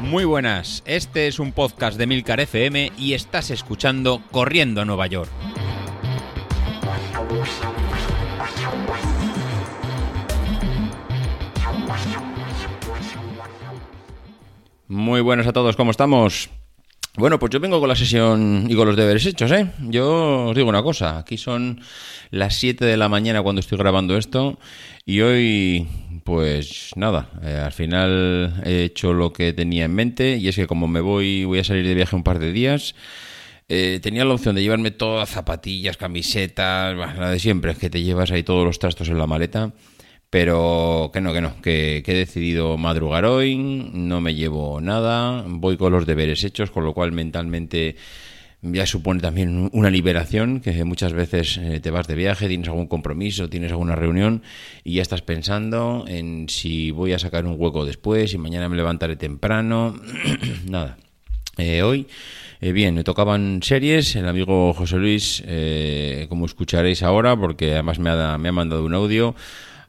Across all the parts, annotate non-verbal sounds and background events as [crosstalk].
Muy buenas, este es un podcast de Milcar FM y estás escuchando Corriendo a Nueva York. Muy buenas a todos, ¿cómo estamos? Bueno, pues yo vengo con la sesión y con los deberes hechos, ¿eh? Yo os digo una cosa, aquí son las 7 de la mañana cuando estoy grabando esto y hoy, pues nada, eh, al final he hecho lo que tenía en mente y es que como me voy, voy a salir de viaje un par de días, eh, tenía la opción de llevarme todas zapatillas, camisetas, la de siempre, es que te llevas ahí todos los trastos en la maleta. Pero que no, que no, que, he decidido madrugar hoy, no me llevo nada, voy con los deberes hechos, con lo cual mentalmente ya supone también una liberación, que muchas veces eh, te vas de viaje, tienes algún compromiso, tienes alguna reunión y ya estás pensando en si voy a sacar un hueco después, si mañana me levantaré temprano, [clears throat] nada. Eh, hoy, eh, bien, me tocaban series, el amigo José Luis, como escucharéis ahora, porque además me ha, me ha mandado un audio,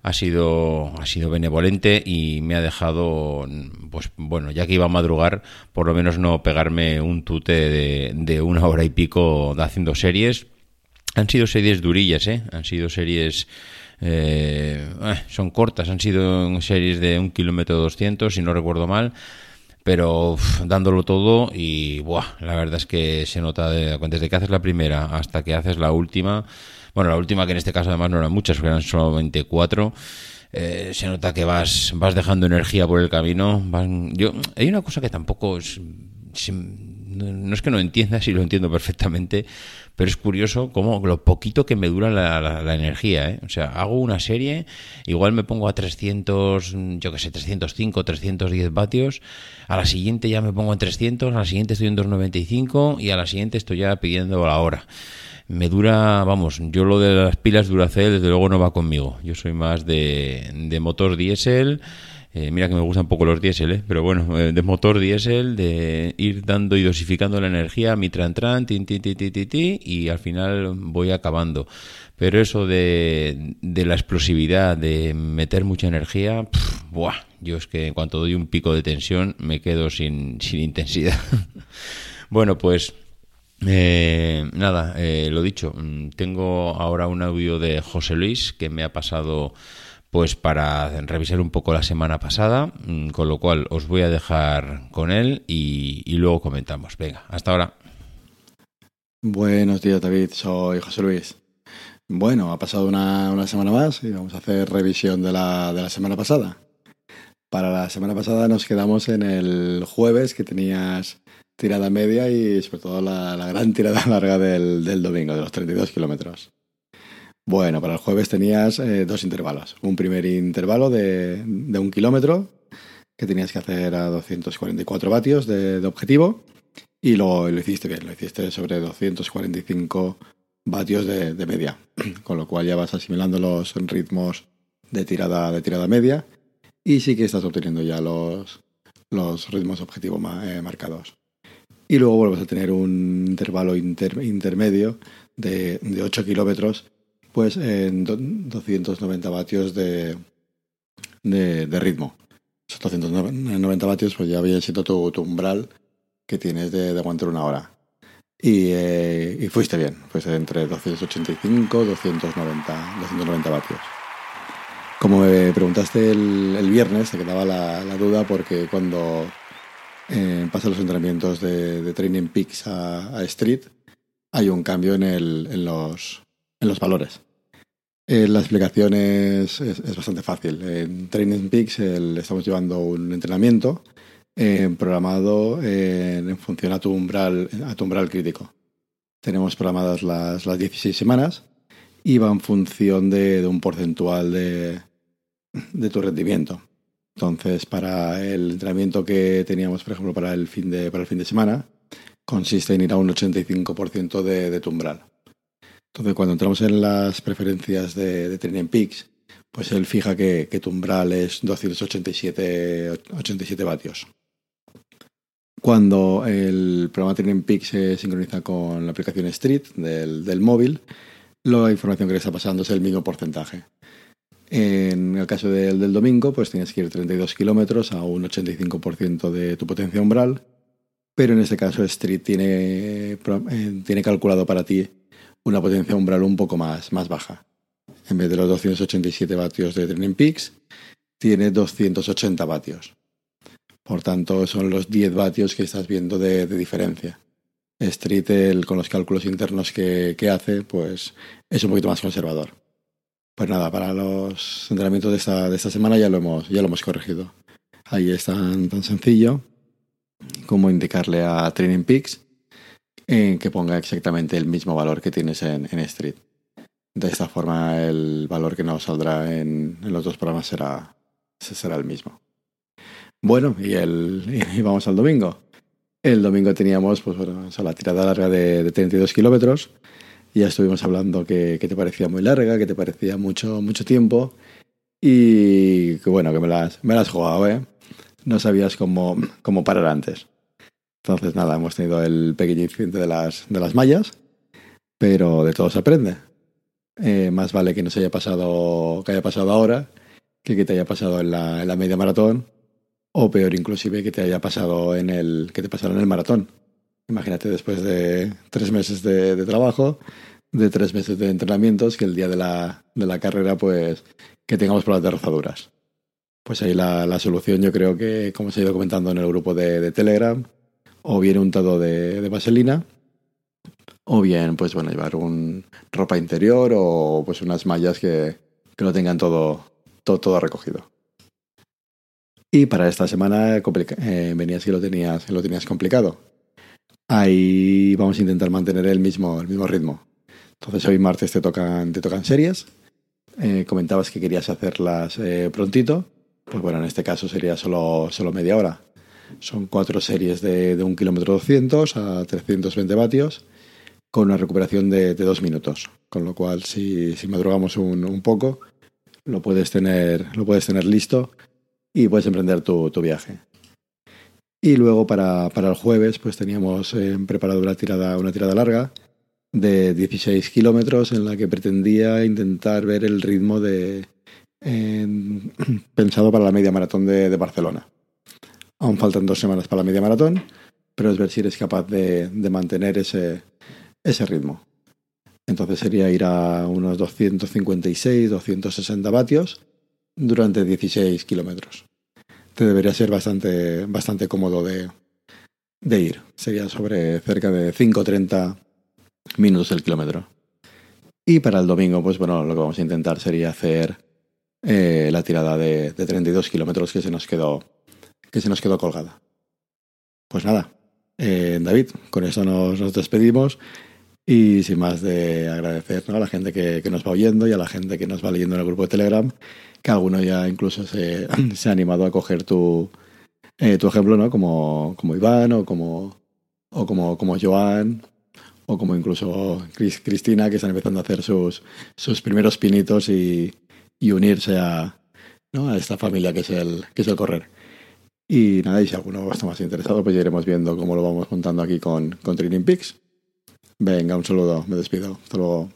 ha sido, ha sido benevolente y me ha dejado, pues bueno, ya que iba a madrugar, por lo menos no pegarme un tute de, de una hora y pico de haciendo series. Han sido series durillas, ¿eh? Han sido series... Eh, eh, son cortas, han sido series de un kilómetro doscientos, si no recuerdo mal, pero dándolo todo y buah, la verdad es que se nota desde que haces la primera hasta que haces la última, bueno, la última que en este caso además no eran muchas, eran solamente cuatro. Eh, se nota que vas, vas dejando energía por el camino. yo, hay una cosa que tampoco es, no es que no entienda, si lo entiendo perfectamente, pero es curioso cómo lo poquito que me dura la, energía. ¿eh? O sea, hago una serie, igual me pongo a 300, yo que sé, 305, 310 vatios, a la siguiente ya me pongo en 300, a la siguiente estoy en 295 y a la siguiente estoy ya pidiendo la hora me dura, vamos, yo lo de las pilas Duracell desde luego no va conmigo. Yo soy más de, de motor diésel. Eh, mira que me gustan poco los diésel, ¿eh? pero bueno, eh, de motor diésel, de ir dando y dosificando la energía, mi tran tran, tin, tin, tin, tin, tin, y al final voy acabando. Pero eso de, de la explosividad, de meter mucha energía, buah, yo es que en cuanto doy un pico de tensión me quedo sin, sin intensidad. [laughs] bueno, pues eh, nada, eh, lo dicho, mm, tengo ahora un audio de José Luis que me ha pasado pues para revisar un poco la semana pasada, mm, con lo cual os voy a dejar con él y, luego comentamos. Venga, hasta ahora. Buenos días David, soy José Luis. Bueno, ha pasado una, semana más y vamos a hacer revisión de la, de la semana pasada. Para la semana pasada nos quedamos en el jueves que tenías tirada media y sobre todo la, gran tirada [laughs] larga del, del, domingo, de los 32 kilómetros. Bueno, para el jueves tenías eh, dos intervalos. Un primer intervalo de, un kilómetro que tenías que hacer a 244 vatios de, objetivo y lo, lo, hiciste bien, lo hiciste sobre 245 vatios de, de, media, [clears throat] con lo cual ya vas asimilando los ritmos de tirada, de tirada media y sí que estás obteniendo ya los, los ritmos objetivos eh, marcados y luego vuelves a tener un intervalo intermedio de, de 8 kilómetros, pues en 290 vatios de, de, ritmo. Esos 290 vatios pues ya había sido tu, umbral que tienes de, aguantar una hora. Y, eh, fuiste bien, fuiste entre 285 290, 290 vatios. Como me preguntaste el, el viernes, te quedaba la, duda porque cuando eh, pasa los entrenamientos de, Training Peaks a, Street, hay un cambio en, el, en, los, en los valores. Eh, la explicación es, es, bastante fácil. En Training Peaks estamos llevando un entrenamiento eh, programado en función a tu umbral, a tu umbral crítico. Tenemos programadas las, las 16 semanas y va en función de, de un porcentual de, de tu rendimiento. Entonces, para el entrenamiento que teníamos, por ejemplo, para el fin de, para el fin de semana, consiste en ir a un 85% de, de tu umbral. Entonces, cuando entramos en las preferencias de, de Training Peaks, pues él fija que, que tu umbral es 287 87 vatios. Cuando el programa Training Peaks se sincroniza con la aplicación Street del, del móvil, la información que le está pasando es el mismo porcentaje. En el caso del, del domingo, pues tienes que ir 32 kilómetros a un 85% de tu potencia umbral, pero en este caso Street tiene, eh, tiene calculado para ti una potencia umbral un poco más, más baja. En vez de los 287 vatios de Training Peaks, tiene 280 vatios. Por tanto, son los 10 vatios que estás viendo de, diferencia. Street, con los cálculos internos que, hace, pues es un poquito más conservador. Pues nada, para los entrenamientos de esta, de esta semana ya lo hemos, ya lo hemos corregido. Ahí es tan sencillo como indicarle a Training Peaks en que ponga exactamente el mismo valor que tienes en, Street. De esta forma, el valor que nos saldrá en, los dos programas será, será el mismo. Bueno, y, el, [laughs] y vamos al domingo. El domingo teníamos pues, la tirada larga de, de 32 kilómetros. Ya estuvimos hablando que, que, te parecía muy larga, que te parecía mucho, mucho tiempo. Y que bueno, que me las, me las jugado, ¿eh? No sabías cómo, cómo parar antes. Entonces, nada, hemos tenido el pequeño incidente de las, de las mallas, pero de todo se aprende. Eh, más vale que nos haya pasado, que haya pasado ahora, que que te haya pasado en la, en la media maratón, o peor inclusive que te haya pasado en el, que te pasara en el maratón. Imagínate después de tres meses de, trabajo, de tres meses de entrenamientos, que el día de la, de la carrera, pues, que tengamos pruebas de rozaduras. Pues ahí la, la, solución yo creo que, como se ha ido comentando en el grupo de Telegram, o bien untado de, de vaselina, o bien, pues bueno, llevar un ropa interior o pues unas mallas que, que lo tengan todo, todo, todo, recogido. Y para esta semana eh, venías que lo tenías, lo tenías complicado. Ahí vamos a intentar mantener el mismo, el mismo ritmo. Entonces hoy martes te tocan, te tocan series. Eh, comentabas que querías hacerlas eh, prontito. Pues bueno, en este caso sería solo, solo media hora. Son cuatro series de, de 1 kilómetro 200 a 320 vatios con una recuperación de, de dos minutos. Con lo cual, si, si madrugamos un, un, poco, lo puedes tener, lo puedes tener listo y puedes emprender tu, tu viaje. Y luego para, para, el jueves, pues teníamos eh, preparado una tirada, una tirada larga de 16 kilómetros en la que pretendía intentar ver el ritmo de [clears throat] pensado para la media maratón de, de Barcelona. Aún faltan dos semanas para la media maratón, pero es ver si eres capaz de, de mantener ese, ese ritmo. Entonces sería ir a unos 256, 260 vatios durante 16 kilómetros. Te debería ser bastante, bastante cómodo de, de ir. Sería sobre cerca de 5-30 minutos el kilómetro. Y para el domingo, pues bueno, lo que vamos a intentar sería hacer eh, la tirada de, de 32 kilómetros que se nos quedó que se nos quedó colgada. Pues nada, eh, David, con eso nos, nos, despedimos y sin más de agradecer ¿no? a la gente que, que, nos va oyendo y a la gente que nos va leyendo en el grupo de Telegram, que alguno ya incluso se, [clears throat] se ha animado a coger tu, eh, tu ejemplo, ¿no? Como, como Iván o como, o como, como Joan o como incluso Cristina, que están empezando a hacer sus, sus primeros pinitos y, y unirse a, ¿no? a esta familia que es el, que es el correr. Y nada, y si alguno está más interesado, pues ya iremos viendo cómo lo vamos montando aquí con, con Training Peaks. Venga, un saludo, me despido. Hasta luego.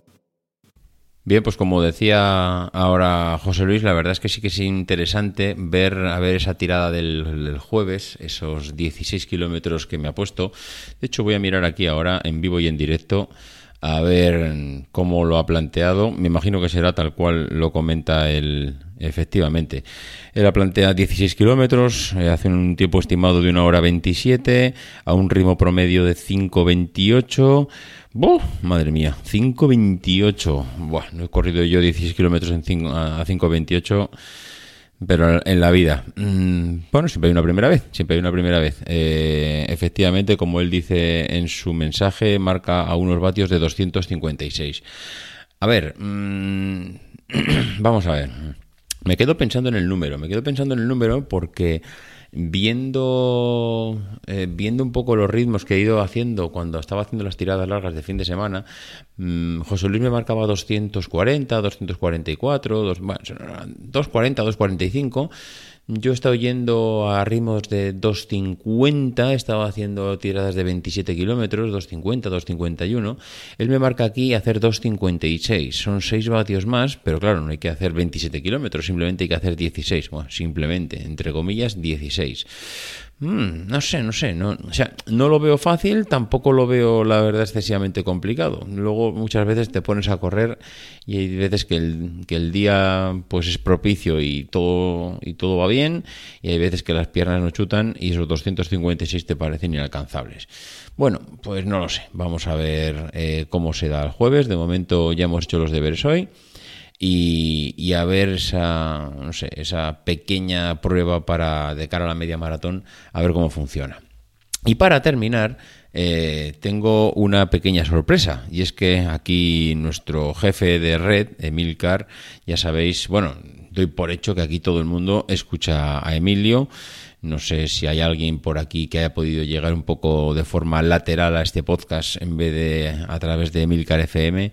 Bien, pues como decía ahora José Luis, la verdad es que sí que es interesante ver a ver esa tirada del, del jueves, esos 16 kilómetros que me ha puesto. De hecho, voy a mirar aquí ahora en vivo y en directo a ver cómo lo ha planteado. Me imagino que será tal cual lo comenta el, Efectivamente. Era plantea 16 kilómetros, eh, hace un tiempo estimado de una hora 27, a un ritmo promedio de 5.28. ¡Buah! Madre mía, 5.28. Buah, no he corrido yo 16 kilómetros en 5, a 5.28, pero en la vida. Mm, bueno, siempre hay una primera vez, siempre hay una primera vez. Eh, efectivamente, como él dice en su mensaje, marca a unos vatios de 256. A ver, mmm, [clears throat] vamos a ver. Me quedo pensando en el número, me quedo pensando en el número porque viendo, eh, viendo un poco los ritmos que he ido haciendo cuando estaba haciendo las tiradas largas de fin de semana, mmm, José Luis me marcaba 240, 244, 240, 245. Yo he estado yendo a ritmos de 2.50, he estado haciendo tiradas de 27 kilómetros, 2.50, 2.51. Él me marca aquí hacer 2.56, son 6 vatios más, pero claro, no hay que hacer 27 kilómetros, simplemente hay que hacer 16, bueno, simplemente, entre comillas, 16. Mm, no sé, no sé, no, o sea, no lo veo fácil, tampoco lo veo, la verdad, excesivamente complicado. Luego muchas veces te pones a correr y hay veces que el, que el día pues es propicio y todo, y todo va bien, y hay veces que las piernas no chutan y esos 256 te parecen inalcanzables. Bueno, pues no lo sé, vamos a ver eh, cómo se da el jueves, de momento ya hemos hecho los deberes hoy y, a ver esa, no sé, esa pequeña prueba para de cara a la media maratón, a ver cómo funciona. Y para terminar, eh, tengo una pequeña sorpresa, y es que aquí nuestro jefe de red, Emilcar, ya sabéis, bueno, doy por hecho que aquí todo el mundo escucha a Emilio. No sé si hay alguien por aquí que haya podido llegar un poco de forma lateral a este podcast en vez de a través de Emilcar FM,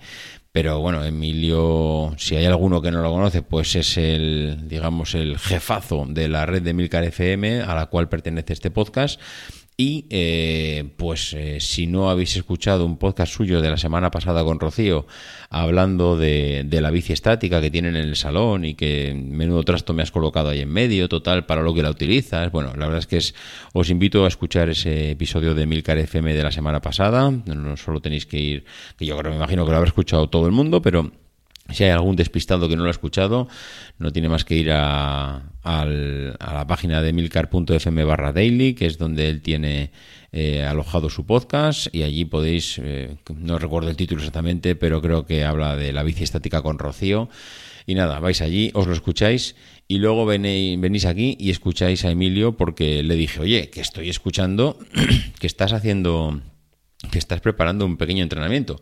pero bueno, Emilio, si hay alguno que no lo conoce, pues es el, digamos, el jefazo de la red de Milcar FM a la cual pertenece este podcast. Y eh, pues eh, si no habéis escuchado un podcast suyo de la semana pasada con Rocío hablando de, de, la bici estática que tienen en el salón y que menudo trasto me has colocado ahí en medio, total, para lo que la utilizas. Bueno, la verdad es que es, os invito a escuchar ese episodio de Milcar FM de la semana pasada. No solo tenéis que ir, que yo creo, me imagino que lo habrá escuchado todo el mundo, pero si hay algún despistado que no lo ha escuchado, no tiene más que ir a, a la página de milcar.fm barra daily, que es donde él tiene eh, alojado su podcast y allí podéis, eh, no recuerdo el título exactamente, pero creo que habla de la bici estática con Rocío. Y nada, vais allí, os lo escucháis y luego venís, venís aquí y escucháis a Emilio porque le dije, oye, que estoy escuchando, [clears throat] que estás haciendo, que estás preparando un pequeño entrenamiento.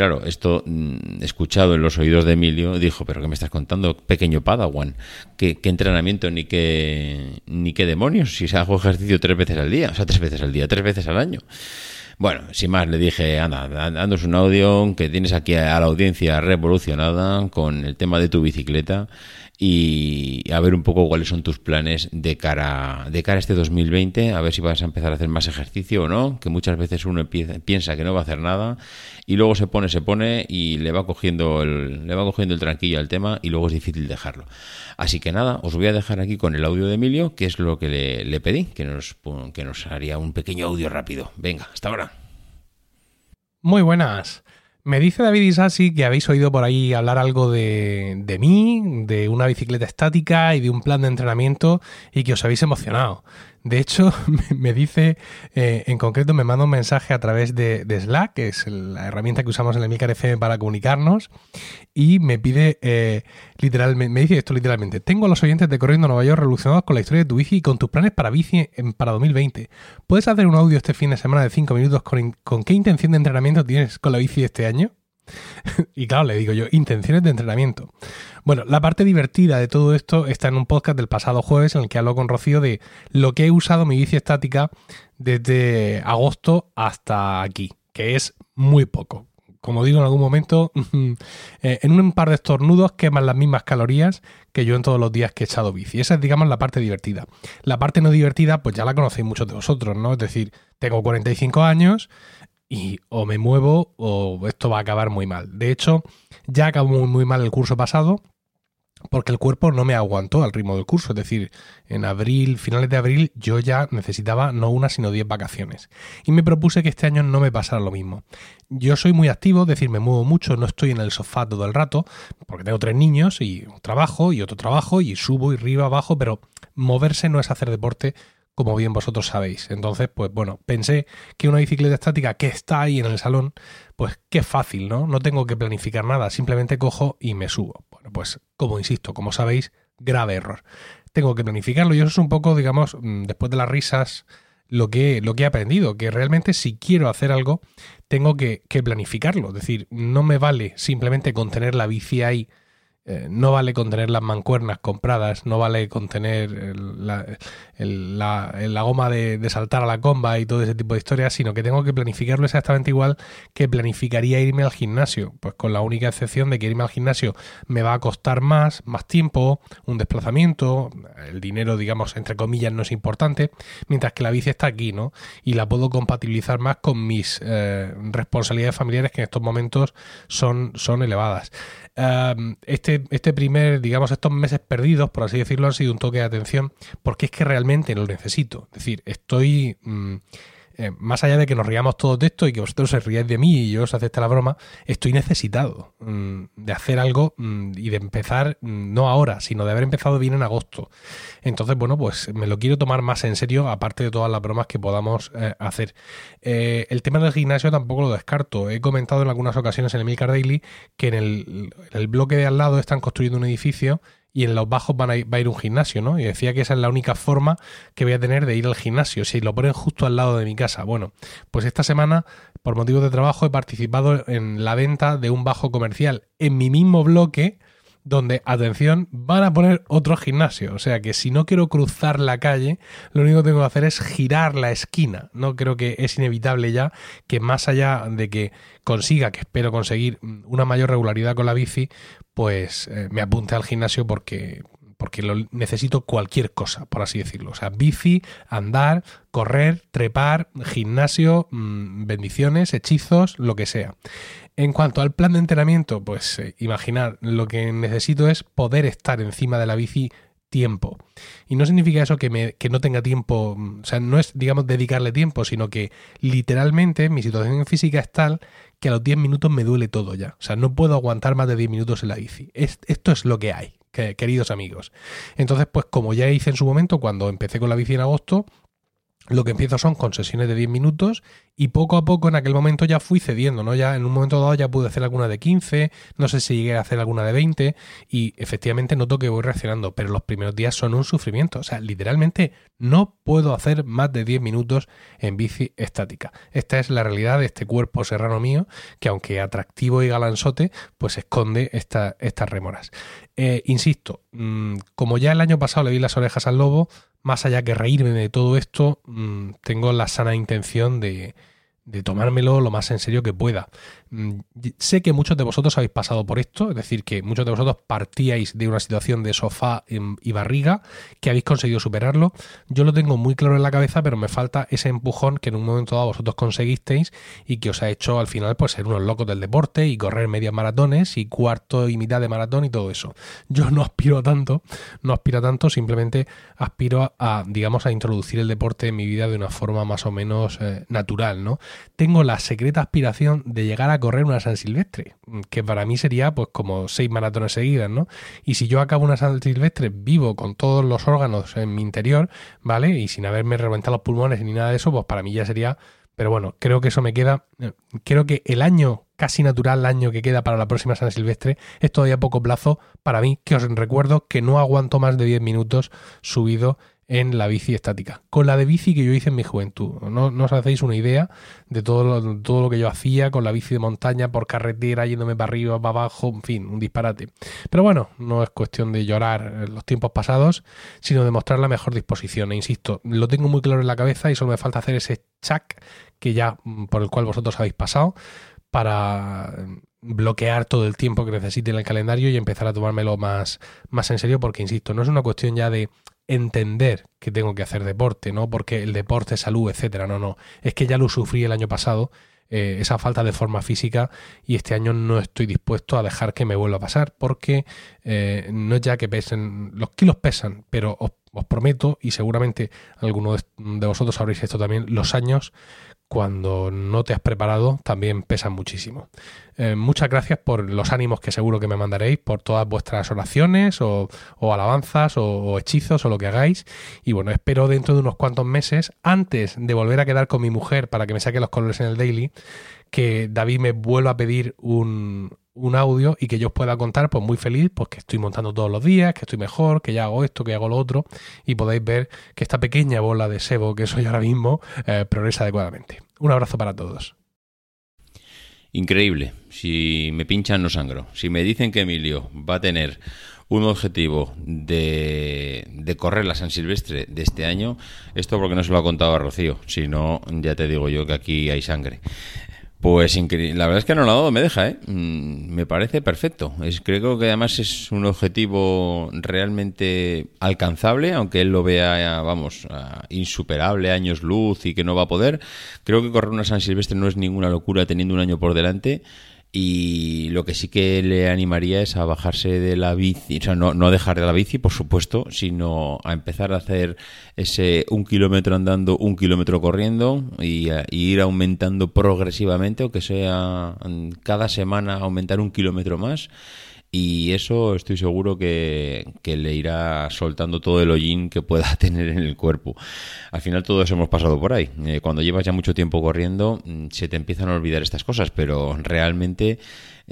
Claro, esto mm, escuchado en los oídos de Emilio, dijo, pero ¿qué me estás contando? Pequeño Padawan, ¿qué, qué entrenamiento ni qué, ni qué demonios? Si se hago ejercicio tres veces al día, o sea, tres veces al día, tres veces al año. Bueno, sin más, le dije, anda, dándos un audio que tienes aquí a la audiencia revolucionada con el tema de tu bicicleta y a ver un poco cuáles son tus planes de cara, de cara a este 2020, a ver si vas a empezar a hacer más ejercicio o no, que muchas veces uno piensa que no va a hacer nada y luego se pone, se pone y le va cogiendo el, le va cogiendo el tranquillo al tema y luego es difícil dejarlo. Así que nada, os voy a dejar aquí con el audio de Emilio, que es lo que le, le pedí, que nos, que nos haría un pequeño audio rápido. Venga, hasta ahora. Muy buenas. Me dice David Isasi que habéis oído por ahí hablar algo de, de, mí, de una bicicleta estática y de un plan de entrenamiento y que os habéis emocionado. De hecho, [laughs] me dice, eh, en concreto, me manda un mensaje a través de, Slack, que es la herramienta que usamos en el Milcar FM para comunicarnos, y me pide, eh, literalmente, me dice esto literalmente, tengo a los oyentes de Corriendo Nueva York revolucionados con la historia de tu bici y con tus planes para bici en, para 2020. ¿Puedes hacer un audio este fin de semana de 5 minutos con, con qué intención de entrenamiento tienes con la bici este año? [laughs] y claro, le digo yo, intenciones de entrenamiento. Bueno, la parte divertida de todo esto está en un podcast del pasado jueves en el que hablo con Rocío de lo que he usado mi bici estática desde agosto hasta aquí, que es muy poco. Como digo en algún momento, [laughs] eh, en un par de estornudos queman las mismas calorías que yo en todos los días que he echado bici. Esa es, digamos, la parte divertida. La parte no divertida, pues ya la conocéis muchos de vosotros, ¿no? Es decir, tengo 45 años, y o me muevo o esto va a acabar muy mal. De hecho, ya acabó muy, muy mal el curso pasado porque el cuerpo no me aguantó al ritmo del curso. Es decir, en abril, finales de abril, yo ya necesitaba no una, sino diez vacaciones. Y me propuse que este año no me pasara lo mismo. Yo soy muy activo, es decir, me muevo mucho, no estoy en el sofá todo el rato, porque tengo tres niños y un trabajo y otro trabajo y subo y arriba, abajo, pero moverse no es hacer deporte como bien vosotros sabéis. Entonces, pues bueno, pensé que una bicicleta estática que está ahí en el salón, pues qué fácil, ¿no? No tengo que planificar nada, simplemente cojo y me subo. Bueno, pues como insisto, como sabéis, grave error. Tengo que planificarlo y eso es un poco, digamos, mm, después de las risas, lo que, lo que he aprendido, que realmente si quiero hacer algo, tengo que, que planificarlo. Es decir, no me vale simplemente con tener la bici ahí eh, no vale con tener las mancuernas compradas, no vale con tener la, la, goma de, saltar a la comba y todo ese tipo de historias, sino que tengo que planificarlo exactamente igual que planificaría irme al gimnasio, pues con la única excepción de que irme al gimnasio me va a costar más, más tiempo, un desplazamiento, el dinero, digamos, entre comillas, no es importante, mientras que la bici está aquí, ¿no? Y la puedo compatibilizar más con mis eh, responsabilidades familiares que en estos momentos son, son elevadas este, este primer, digamos, estos meses perdidos, por así decirlo, han sido un toque de atención porque es que realmente lo necesito. Es decir, estoy... Mm, eh, más allá de que nos riamos todos de esto y que vosotros os riáis de mí y yo os acepte la broma, estoy necesitado mm, de hacer algo mm, y de empezar, mm, no ahora, sino de haber empezado bien en agosto. Entonces, bueno, pues me lo quiero tomar más en serio, aparte de todas las bromas que podamos eh, hacer. Eh, el tema del gimnasio tampoco lo descarto. He comentado en algunas ocasiones en el Milcar Daily que en el, en el bloque de al lado están construyendo un edificio y en los bajos van a ir, va a ir un gimnasio, ¿no? Y decía que esa es la única forma que voy a tener de ir al gimnasio, si lo ponen justo al lado de mi casa. Bueno, pues esta semana, por motivos de trabajo, he participado en la venta de un bajo comercial en mi mismo bloque, donde, atención, van a poner otro gimnasio. O sea que si no quiero cruzar la calle, lo único que tengo que hacer es girar la esquina. No creo que es inevitable ya que más allá de que consiga, que espero conseguir una mayor regularidad con la bici, pues eh, me apunte al gimnasio porque, porque lo necesito cualquier cosa, por así decirlo. O sea, bici, andar, correr, trepar, gimnasio, mm, bendiciones, hechizos, lo que sea. En cuanto al plan de entrenamiento, pues eh, imaginar, lo que necesito es poder estar encima de la bici tiempo. Y no significa eso que, me, que no tenga tiempo, o sea, no es, digamos, dedicarle tiempo, sino que literalmente mi situación física es tal que a los 10 minutos me duele todo ya. O sea, no puedo aguantar más de 10 minutos en la bici. esto es lo que hay, queridos amigos. Entonces, pues como ya hice en su momento cuando empecé con la bici en agosto, lo que empiezo son con sesiones de 10 minutos y poco a poco en aquel momento ya fui cediendo, ¿no? Ya en un momento dado ya pude hacer alguna de 15, no sé si llegué a hacer alguna de 20 y efectivamente noto que voy reaccionando, pero los primeros días son un sufrimiento, o sea, literalmente no puedo hacer más de 10 minutos en bici estática. Esta es la realidad de este cuerpo serrano mío que aunque atractivo y galanzote, pues esconde estas remoras. Eh, insisto, mm, como ya el año pasado le vi las orejas al lobo, más allá que reírme de todo esto, mm, tengo la sana intención de, de tomármelo lo más en serio que pueda. Mm, sé que muchos de vosotros habéis pasado por esto, es decir, que muchos de vosotros partíais de una situación de sofá y barriga, que habéis conseguido superarlo. Yo lo tengo muy claro en la cabeza, pero me falta ese empujón que en un momento dado vosotros conseguisteis y que os ha hecho al final pues ser unos locos del deporte y correr medias maratones y cuarto y mitad de maratón y todo eso. Yo no aspiro a tanto, no aspiro a tanto, simplemente aspiro a, digamos, a introducir el deporte en mi vida de una forma más o menos eh, natural, ¿no? Tengo la secreta aspiración de llegar a correr una San Silvestre, que para mí sería pues como seis maratones seguidas, ¿no? Y si yo acabo una San Silvestre vivo con todos los órganos en mi interior, ¿vale? Y sin haberme reventado los pulmones ni nada de eso, pues para mí ya sería... Pero bueno, creo que eso me queda... Eh, creo que el año casi natural, el año que queda para la próxima San Silvestre, es todavía poco plazo para mí, que os recuerdo que no aguanto más de 10 minutos subido en la bici estática. Con la de bici que yo hice en mi juventud. No, os hacéis una idea de todo lo, todo lo que yo hacía con la bici de montaña, por carretera, yéndome para arriba, para abajo, en fin, un disparate. Pero bueno, no es cuestión de llorar los tiempos pasados, sino de mostrar la mejor disposición. E insisto, lo tengo muy claro en la cabeza y solo me falta hacer ese chac que ya mm, por el cual vosotros habéis pasado para bloquear todo el tiempo que necesite en el calendario y empezar a tomármelo más, más en serio porque, insisto, no es una cuestión ya de entender que tengo que hacer deporte, ¿no? Porque el deporte es salud, etcétera. No, no. Es que ya lo sufrí el año pasado, eh, esa falta de forma física, y este año no estoy dispuesto a dejar que me vuelva a pasar, porque eh, no es ya que pesen, los kilos pesan, pero os, prometo, y seguramente algunos de vosotros sabréis esto también, los años cuando no te has preparado también pesan muchísimo. Eh, muchas gracias por los ánimos que seguro que me mandaréis, por todas vuestras oraciones o, alabanzas o, hechizos o lo que hagáis. Y bueno, espero dentro de unos cuantos meses, antes de volver a quedar con mi mujer para que me saque los colores en el daily, que David me vuelva a pedir un, un audio y que yo os pueda contar, pues muy feliz, pues que estoy montando todos los días, que estoy mejor, que ya hago esto, que hago lo otro, y podéis ver que esta pequeña bola de sebo que soy ahora mismo eh, progresa adecuadamente. Un abrazo para todos. Increíble. Si me pinchan, no sangro. Si me dicen que Emilio va a tener un objetivo de, de, correr la San Silvestre de este año, esto porque no se lo ha contado a Rocío, si no, ya te digo yo que aquí hay sangre. Pues la verdad es que no lo ha dado, me deja, ¿eh? Mm, me parece perfecto. Es, creo que además es un objetivo realmente alcanzable, aunque él lo vea, vamos, insuperable, años luz y que no va a poder. Creo que correr una San Silvestre no es ninguna locura teniendo un año por delante y lo que sí que le animaría es a bajarse de la bici, o sea, no, no dejar de la bici, por supuesto, sino a empezar a hacer ese un kilómetro andando, un kilómetro corriendo y, y ir aumentando progresivamente, o que sea cada semana aumentar un kilómetro más y eso estoy seguro que, le irá soltando todo el hollín que pueda [laughs] tener en el cuerpo. Al final todos hemos pasado por ahí. Eh, cuando llevas ya mucho tiempo corriendo mm, se te empiezan a olvidar estas cosas, pero realmente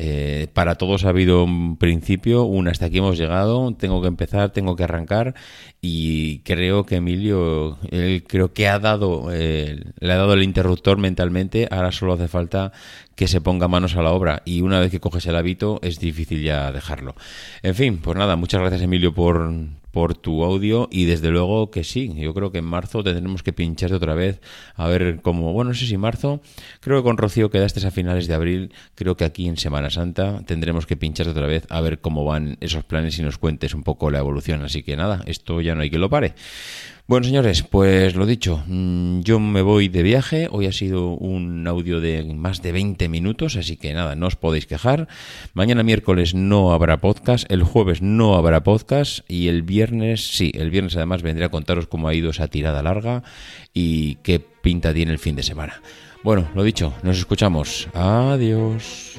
eh, para todos ha habido un principio, un hasta aquí hemos llegado, tengo que empezar, tengo que arrancar y creo que Emilio, él creo que ha dado, eh, le ha dado el interruptor mentalmente, ahora solo hace falta que se ponga manos a la obra y una vez que coges el hábito es difícil ya dejarlo. En fin, pues nada, muchas gracias Emilio por, por tu audio y desde luego que sí, yo creo que en marzo tendremos que pincharte otra vez a ver cómo, bueno, no sé si marzo, creo que con Rocío quedaste a finales de abril, creo que aquí en Semana Santa tendremos que pincharte otra vez a ver cómo van esos planes y nos cuentes un poco la evolución, así que nada, esto ya no hay que lo pare. Bueno, señores, pues lo dicho, mm, yo me voy de viaje. Hoy ha sido un audio de más de 20 minutos, así que nada, no os podéis quejar. Mañana miércoles no habrá podcast, el jueves no habrá podcast y el viernes sí, el viernes además vendré a contaros cómo ha ido esa tirada larga y qué pinta tiene el fin de semana. Bueno, lo dicho, nos escuchamos. Adiós.